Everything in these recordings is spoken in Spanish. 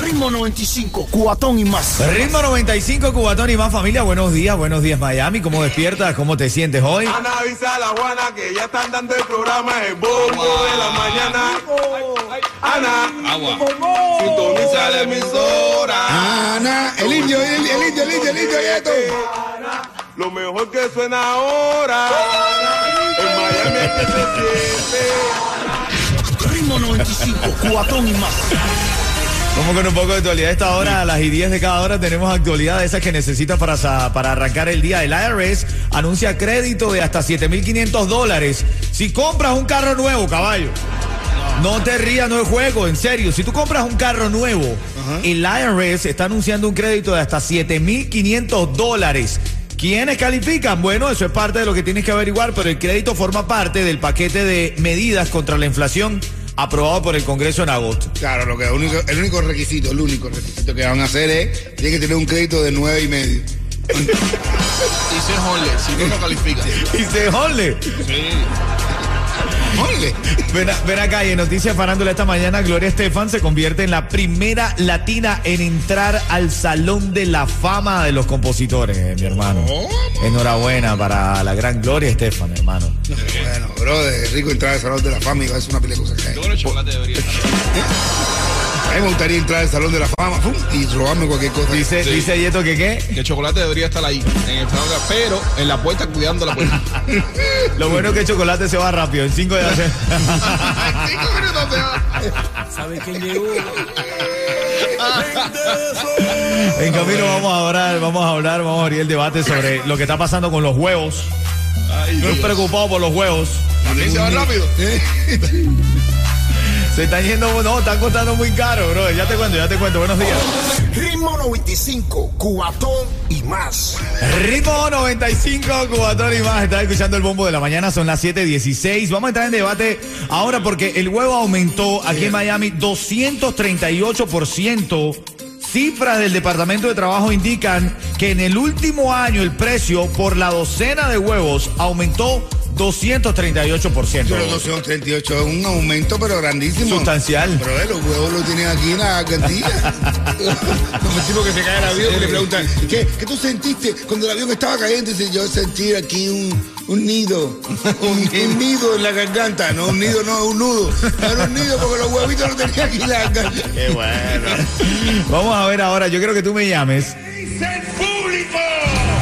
Ritmo 95, cuatón y más. Ritmo 95, Cubatón y más familia. Buenos días, buenos días Miami. ¿Cómo despiertas? ¿Cómo te sientes hoy? Ana avisa a la Juana que ya están dando el programa El Bombo de la Mañana. Ana, Agua. sintoniza la emisora. Ana, el indio, el, el indio, el indio, el indio y esto. Lo mejor que suena ahora. En Miami es que se siente. Ritmo 95, cuatón y más. Como con un poco de actualidad esta hora, a las y 10 de cada hora tenemos actualidad de esas que necesitas para, para arrancar el día. El IRS anuncia crédito de hasta 7.500 dólares si compras un carro nuevo, caballo. No te rías, no es juego, en serio. Si tú compras un carro nuevo, el IRS está anunciando un crédito de hasta 7.500 dólares. ¿Quiénes califican? Bueno, eso es parte de lo que tienes que averiguar, pero el crédito forma parte del paquete de medidas contra la inflación aprobado por el Congreso en agosto. Claro, lo que el único, el único requisito, el único requisito que van a hacer es, tiene que tener un crédito de nueve y medio. Y ser Honle, si no, no califica. Y se jole. Ven, ven acá y en Noticias Farándula esta mañana, Gloria Estefan se convierte en la primera latina en entrar al Salón de la Fama de los Compositores, eh, mi hermano. Enhorabuena para la gran Gloria Estefan, hermano. Bueno, bro, es rico entrar al Salón de la Fama y va a ser una de cosas que hay. Yo creo que el chocolate debería estar. A mí me gustaría entrar al Salón de la Fama y robarme cualquier cosa. Dice, Sí. dice Yeto que qué. Que el chocolate debería estar ahí, en el salón, de- pero en la puerta cuidando la puerta. Lo bueno es que el chocolate se va rápido, en cinco de hacer. Cinco minutos se va. ¿Sabe quién llegó? En camino vamos a hablar, vamos a hablar, vamos a abrir el debate sobre lo que está pasando con los huevos. Estoy preocupado por los huevos. También se va rápido. Se están yendo, no, están costando muy caro, bro. Ya te cuento, ya te cuento. Buenos días. Ritmo 95, cuatón y más. Ritmo 95, Cubatón y más. Estás escuchando el bombo de la mañana, son las 7:16. Vamos a entrar en debate ahora porque el huevo aumentó aquí en Miami 238%. Cifras del Departamento de Trabajo indican que en el último año el precio por la docena de huevos aumentó 238%. Pero 238 es un aumento, pero grandísimo. Sustancial. Pero eh, los huevos los tienen aquí en la cantilla. Como el tipo que se cae el avión y le preguntan, ¿qué, ¿qué tú sentiste cuando el avión estaba cayendo? Dice, yo sentí aquí un, un nido, un, un nido en la garganta. No, un nido, no, un nudo. No era un nido porque los huevitos no tenían aquí en la garganta. Qué bueno. Vamos a ver ahora, yo quiero que tú me llames.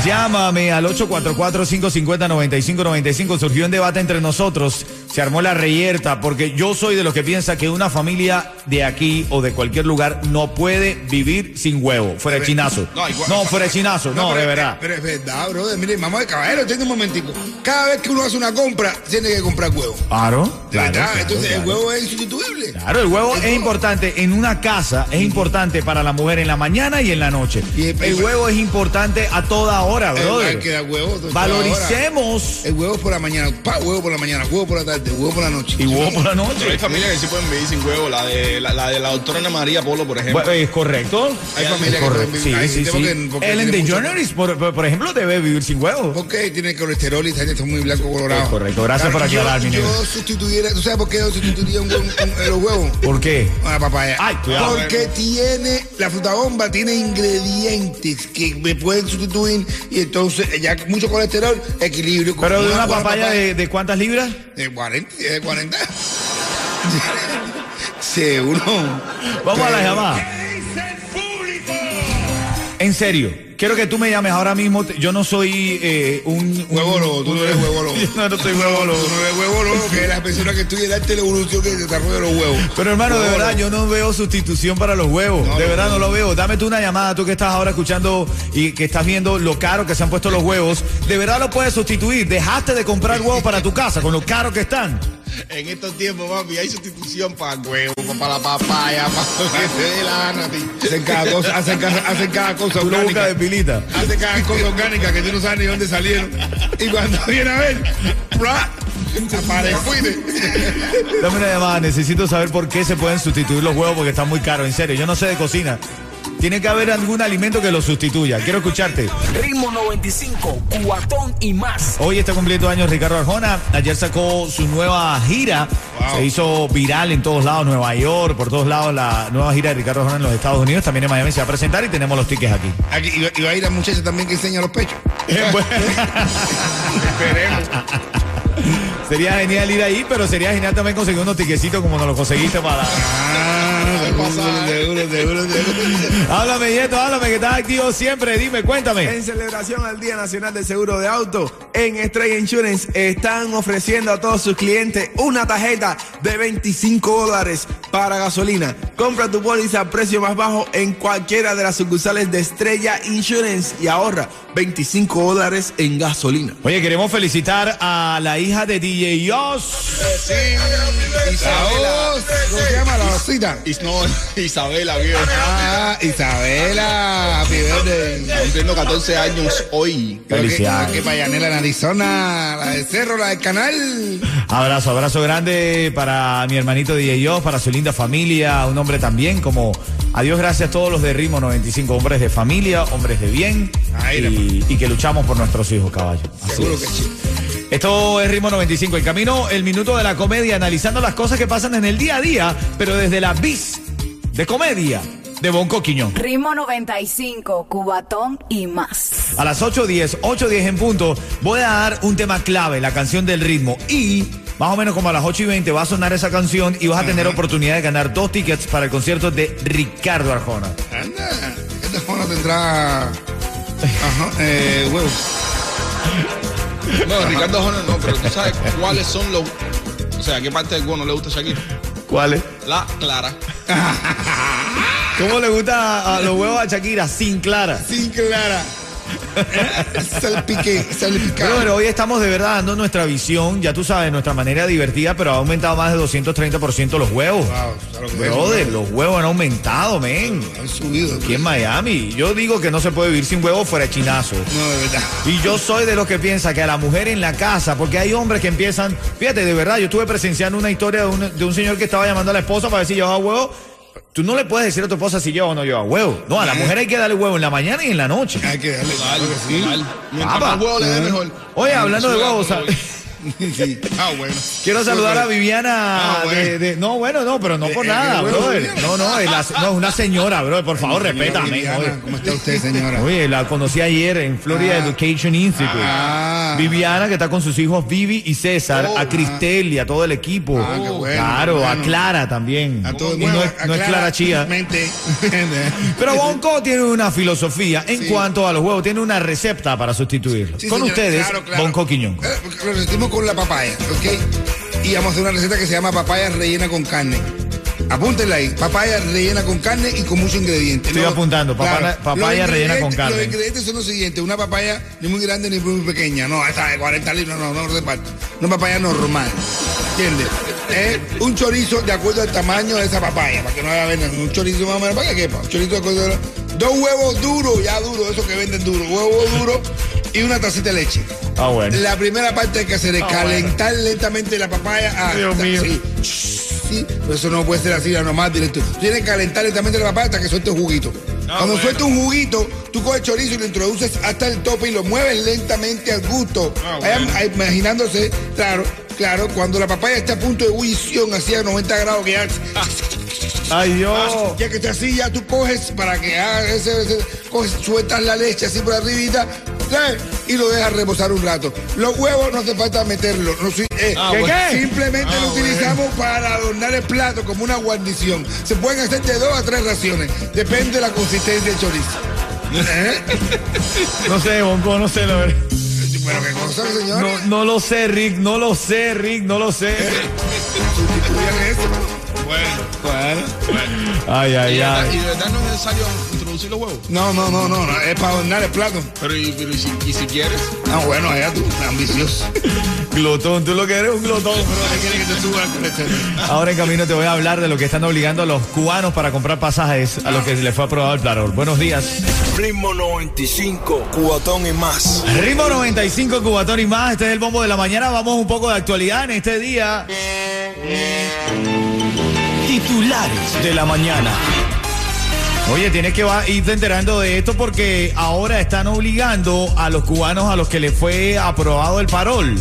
Llámame al 844-550-9595. Surgió un debate entre nosotros. Se armó la reyerta porque yo soy de los que piensa que una familia de aquí o de cualquier lugar no puede vivir sin huevo. Fuera de chinazo. No, igual- No, fuera de chinazo. No, pero de verdad. Pero es verdad, brother. Mire, vamos de caballero, entiende un momentico. Cada vez que uno hace una compra, tiene que comprar huevo. Claro. Claro, entonces claro. el huevo es insustituible. Claro, el huevo es importante en una casa, es importante para la mujer en la mañana y en la noche. Y el- El huevo es importante a toda hora, brother. hay que dar huevo Valoricemos El huevo por la mañana, pa, huevo por la mañana, huevo por la tarde, huevo por la noche. y huevo por la Pero hay noche. familias que sí pueden vivir sin huevo. La de la, la de la doctora Ana María Polo, por ejemplo. Bueno, es correcto. Hay familias que pueden Sí, vivir- sí, sí. porque- porque Ellen DeGeneres, por, por- por ejemplo, debe vivir sin huevo. Porque tiene colesterol y está muy blanco colorado. Es correcto. Gracias por yo- aclarar, mi negro. Yo sustituyera, ¿tú sabes por qué yo sustituiría un, huevo- un- los huevos? ¿Por qué? Una papaya. Ay, cuidado. Porque tiene, la fruta bomba tiene ingredientes que me pueden sustituir y entonces ya mucho colesterol, equilibrio. Pero de una papaya de, de cuántas libras? De 40, de 40. Seguro. Vamos a la llamada. En serio, quiero que tú me llames ahora mismo. Yo no soy eh, un, un- Huevolo, tú no eres huevolo. Yo no, no soy huevolo. Tú no eres huevolo, que es la persona que estudia el arte de la evolución que desarrolla los huevos. Pero hermano, de verdad, yo no veo sustitución para los huevos. No, de verdad, no no. lo veo. Dame tú una llamada, tú que estás ahora escuchando y que estás viendo lo caro que se han puesto los huevos. De verdad lo puedes sustituir. Dejaste de comprar huevos para tu casa con lo caro que están. En estos tiempos, papi, hay sustitución para el huevo, para la papaya, para lo que te dé la gana a ti. Hacen cada cosa, hacen cada, hacen cada cosa orgánica. de pilita. Hacen cada cosa orgánica que tú no sabes ni dónde salieron. Y cuando viene a ver, ¡pra! Apareciste. Dame una llamada, necesito saber por qué se pueden sustituir los huevos porque están muy caros, en serio. Yo no sé de cocina. Tiene que haber algún alimento que los sustituya. Quiero escucharte. Ritmo 95, cuatón y más. Hoy está cumpliendo años Ricardo Arjona. Ayer sacó su nueva gira. Se hizo viral en todos lados, Nueva York, por todos lados, la nueva gira de Ricardo Arjona en los Estados Unidos. También en Miami se va a presentar y tenemos los tickets aquí. Aquí, y, va- y va a ir la muchacha también que enseña los pechos. Esperemos. Sería genial ir ahí, pero sería genial también conseguir unos tiquecitos como nos los conseguiste para... Ah, seguro, seguro, seguro. Háblame, Yeto, háblame, que estás activo siempre. Dime, cuéntame. En celebración al Día Nacional del Seguro de Auto, en Estrella Insurance están ofreciendo a todos sus clientes una tarjeta de 25 dólares para gasolina. Compra tu póliza a precio más bajo en cualquiera de las sucursales de Estrella Insurance y ahorra 25 dólares en gasolina. Oye, queremos felicitar a la hija de DJ Yos. La voz, ¿Cómo se llama la osita? Is- no, Isabela, viejo. Ah, Isabela. Happy birthday. Cumpliendo 14 años hoy. Que- Felicidades. Que Payanela en Arizona, la de Cerro, la del canal. Abrazo, abrazo grande para mi hermanito DJ para su linda familia, un hombre también como a Dios gracias a todos los de Ritmo 95, hombres de familia, hombres de bien Ay, y, y que luchamos por nuestros hijos, caballo. Así Seguro es. que sí. Esto es Ritmo 95, el camino, el minuto de la comedia, analizando las cosas que pasan en el día a día, pero desde la bis de comedia de Bonco Quiñón. Ritmo 95, cubatón y más. A las 8.10, 8.10 en punto, voy a dar un tema clave, la canción del ritmo. Y más o menos como a las 8 y 20 va a sonar esa canción y vas a tener oportunidad de ganar dos tickets para el concierto de Ricardo Arjona. Anda, esta forma tendrá. Ajá, eh, huevos. No, Ricardo Jones no, pero tú sabes cuáles son los. O sea, ¿qué parte del huevo no le gusta a Shakira? ¿Cuál es? La clara. ¿Cómo le gusta a los huevos a Shakira? Sin clara. Sin clara. Salpique, salpicado. Pero hoy estamos de verdad dando nuestra visión, ya tú sabes, nuestra manera divertida, pero ha aumentado más de 230% los huevos. Wow, ¿sabes lo que es Brother, los huevos han aumentado, men. Han subido. Aquí en Miami. Yo digo que no se puede vivir sin huevos fuera de chinazo. No, de verdad. Y yo soy de los que piensa que a la mujer en la casa, porque hay hombres que empiezan, fíjate, de verdad, yo estuve presenciando una historia de un, de un señor que estaba llamando a la esposa para ver si llevaba huevo. Tú no le puedes decir a tu esposa si lleva o no lleva huevo. No, a la mujer hay que darle huevo en la mañana y en la noche. Hay que darle. Que sí. Mientras más huevo le dé, mejor. Oye, hablando de huevos, huevo. Sí. Ah, bueno. quiero saludar a Viviana. Ah, bueno. de, de- no, bueno, no, pero no por Eh, nada, bueno, brother. Viviana. No, no, es, la- no, es una señora, brother. Por favor, Señora respétame. Viviana. ¿Cómo está usted, señora? Oye, la conocí ayer en Florida Ah. Education Institute. Ah. Viviana, que está con sus hijos Vivi y César, Oh, a Cristel y a todo el equipo. Ah, qué bueno, claro, a. Clara también. A todo el y mundo. no es, no es Clara Chía. Pero Bonco tiene una filosofía en Sí. cuanto a los huevos, tiene una receta para sustituirlo. Sí, con señora, ustedes, claro, claro. Bonco Quiñón. Eh, con la papaya, ¿ok? Y vamos a hacer una receta que se llama papaya rellena con carne. Apúntenla ahí, papaya rellena con carne y con muchos ingredientes. Estoy apuntando, papaya- rellena con carne. Los ingredientes son los siguientes, una papaya ni muy grande ni muy pequeña, no, esa de 40 libras, no, no, no reparte. Una papaya normal, ¿entiendes? Eh, un chorizo de acuerdo al tamaño de esa papaya, para que no haya veneno, un chorizo más o menos, para que quepa, un chorizo de acuerdo a- Dos huevos duros, ya duros, esos que venden duros, huevos duros y una tacita de leche. Ah, bueno. La primera parte hay que hacer es Ah, calentar lentamente la papaya. Ah, Dios mío. Sí, sí, pero eso no puede ser así, nomás directo. Tienes que calentar lentamente la papaya hasta que suelte un juguito. Ah, Cuando bueno. suelte un juguito, tú coges chorizo y lo introduces hasta el tope y lo mueves lentamente al gusto. Ah, bueno. a- imaginándose, claro, claro, cuando la papaya está a punto de ebullición, así a 90 grados, que ya, Ay, Dios. ya que está así, ya tú coges para que haga ese, ese- coges, sueltas la leche así por arribita, ¿sabes? y lo dejas reposar un rato. Los huevos no hace falta meterlos, no, eh, Ah, ¿qué, bueno. qué? simplemente Ah, lo bueno. utilizamos para adornar el plato como una guarnición. Se pueden hacer de dos a tres raciones, depende de la consistencia del chorizo. ¿Eh? No sé, Bonco, no sé, la verdad. Pero qué cosa, señor. No, no lo sé, Rick, no lo sé, Rick, no lo sé. Sustituyan eso. Bueno, Bueno. Ay, y, ay, verdad, y ay. de verdad no es necesario los huevos. No, no, no, no, no, es para adornar el plato. Pero y, pero y si, y si quieres, Ah, bueno, allá tú, ambicioso. Glotón, tú lo que eres un glotón. Pero quiere que te suba. Ahora en camino te voy a hablar de lo que están obligando a los cubanos para comprar pasajes a los que se les fue aprobado el Claror. Buenos días. Ritmo 95, cuatón y más. Ritmo 95, Cubatón y más. Este es el bombo de la mañana. Vamos un poco de actualidad en este día. Titulares de la mañana. Oye, tienes que irte enterando de esto porque ahora están obligando a los cubanos a los que les fue aprobado el parol,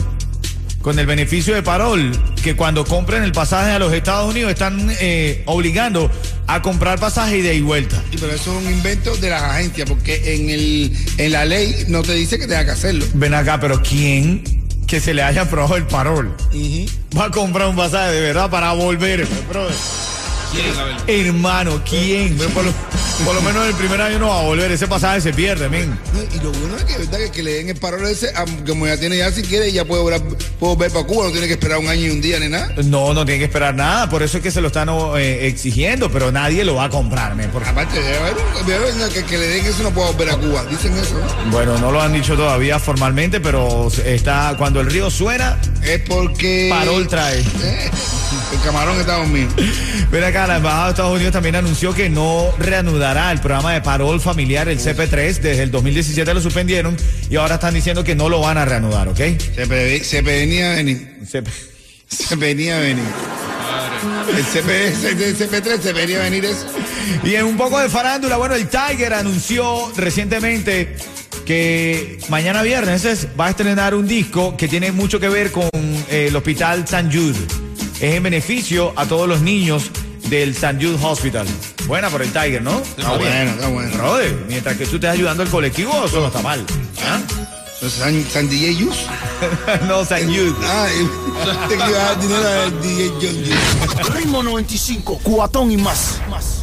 con el beneficio de parol, que cuando compren el pasaje a los Estados Unidos están eh, obligando a comprar pasaje ida y vuelta. Sí, pero eso es un invento de las agencias, porque en, el, en la ley no te dice que tenga que hacerlo. Ven acá, pero ¿quién que se le haya aprobado el parol va a comprar un pasaje de verdad para volver? brother? Hermano, ¿quién? Por lo, por lo menos el primer año no va a volver, ese pasaje se pierde, men. Y lo bueno es que, ¿verdad? que, que le den el parol ese, como ya tiene ya, si quiere, ya puede volver, puede volver para Cuba, no tiene que esperar un año y un día ni nada. No, no tiene que esperar nada, por eso es que se lo están eh, exigiendo, pero nadie lo va a comprar, men, porque- Aparte, que, que le den eso no puede volver a Cuba. Dicen eso, ¿no? Bueno, no lo han dicho todavía formalmente, pero está cuando el río suena, Es porque. parol trae. Eh, el camarón está dormido. Ven acá, la Embajada de Estados Unidos también anunció que no reanudará el programa de parol familiar, el CP3, desde el 2017 lo suspendieron y ahora están diciendo que no lo van a reanudar, ¿ok? Se, venía a venir. Se venía a venir. El, CP, el CP3 se venía a venir eso. Y en un poco de farándula, bueno, el Tiger anunció recientemente que mañana viernes es- va a estrenar un disco que tiene mucho que ver con eh, el Hospital San Jude. Es en beneficio a todos los niños del San Jude Hospital. Buena por el Tiger, ¿no? Está bueno, está bueno. Brother, mientras que tú estés ayudando al colectivo, eso no está mal. ¿Ah? San, San DJ Yus. no, San Jude. Ah, te que iba a dar dinero al DJ Yus. Ritmo 95, cuatón y más. más.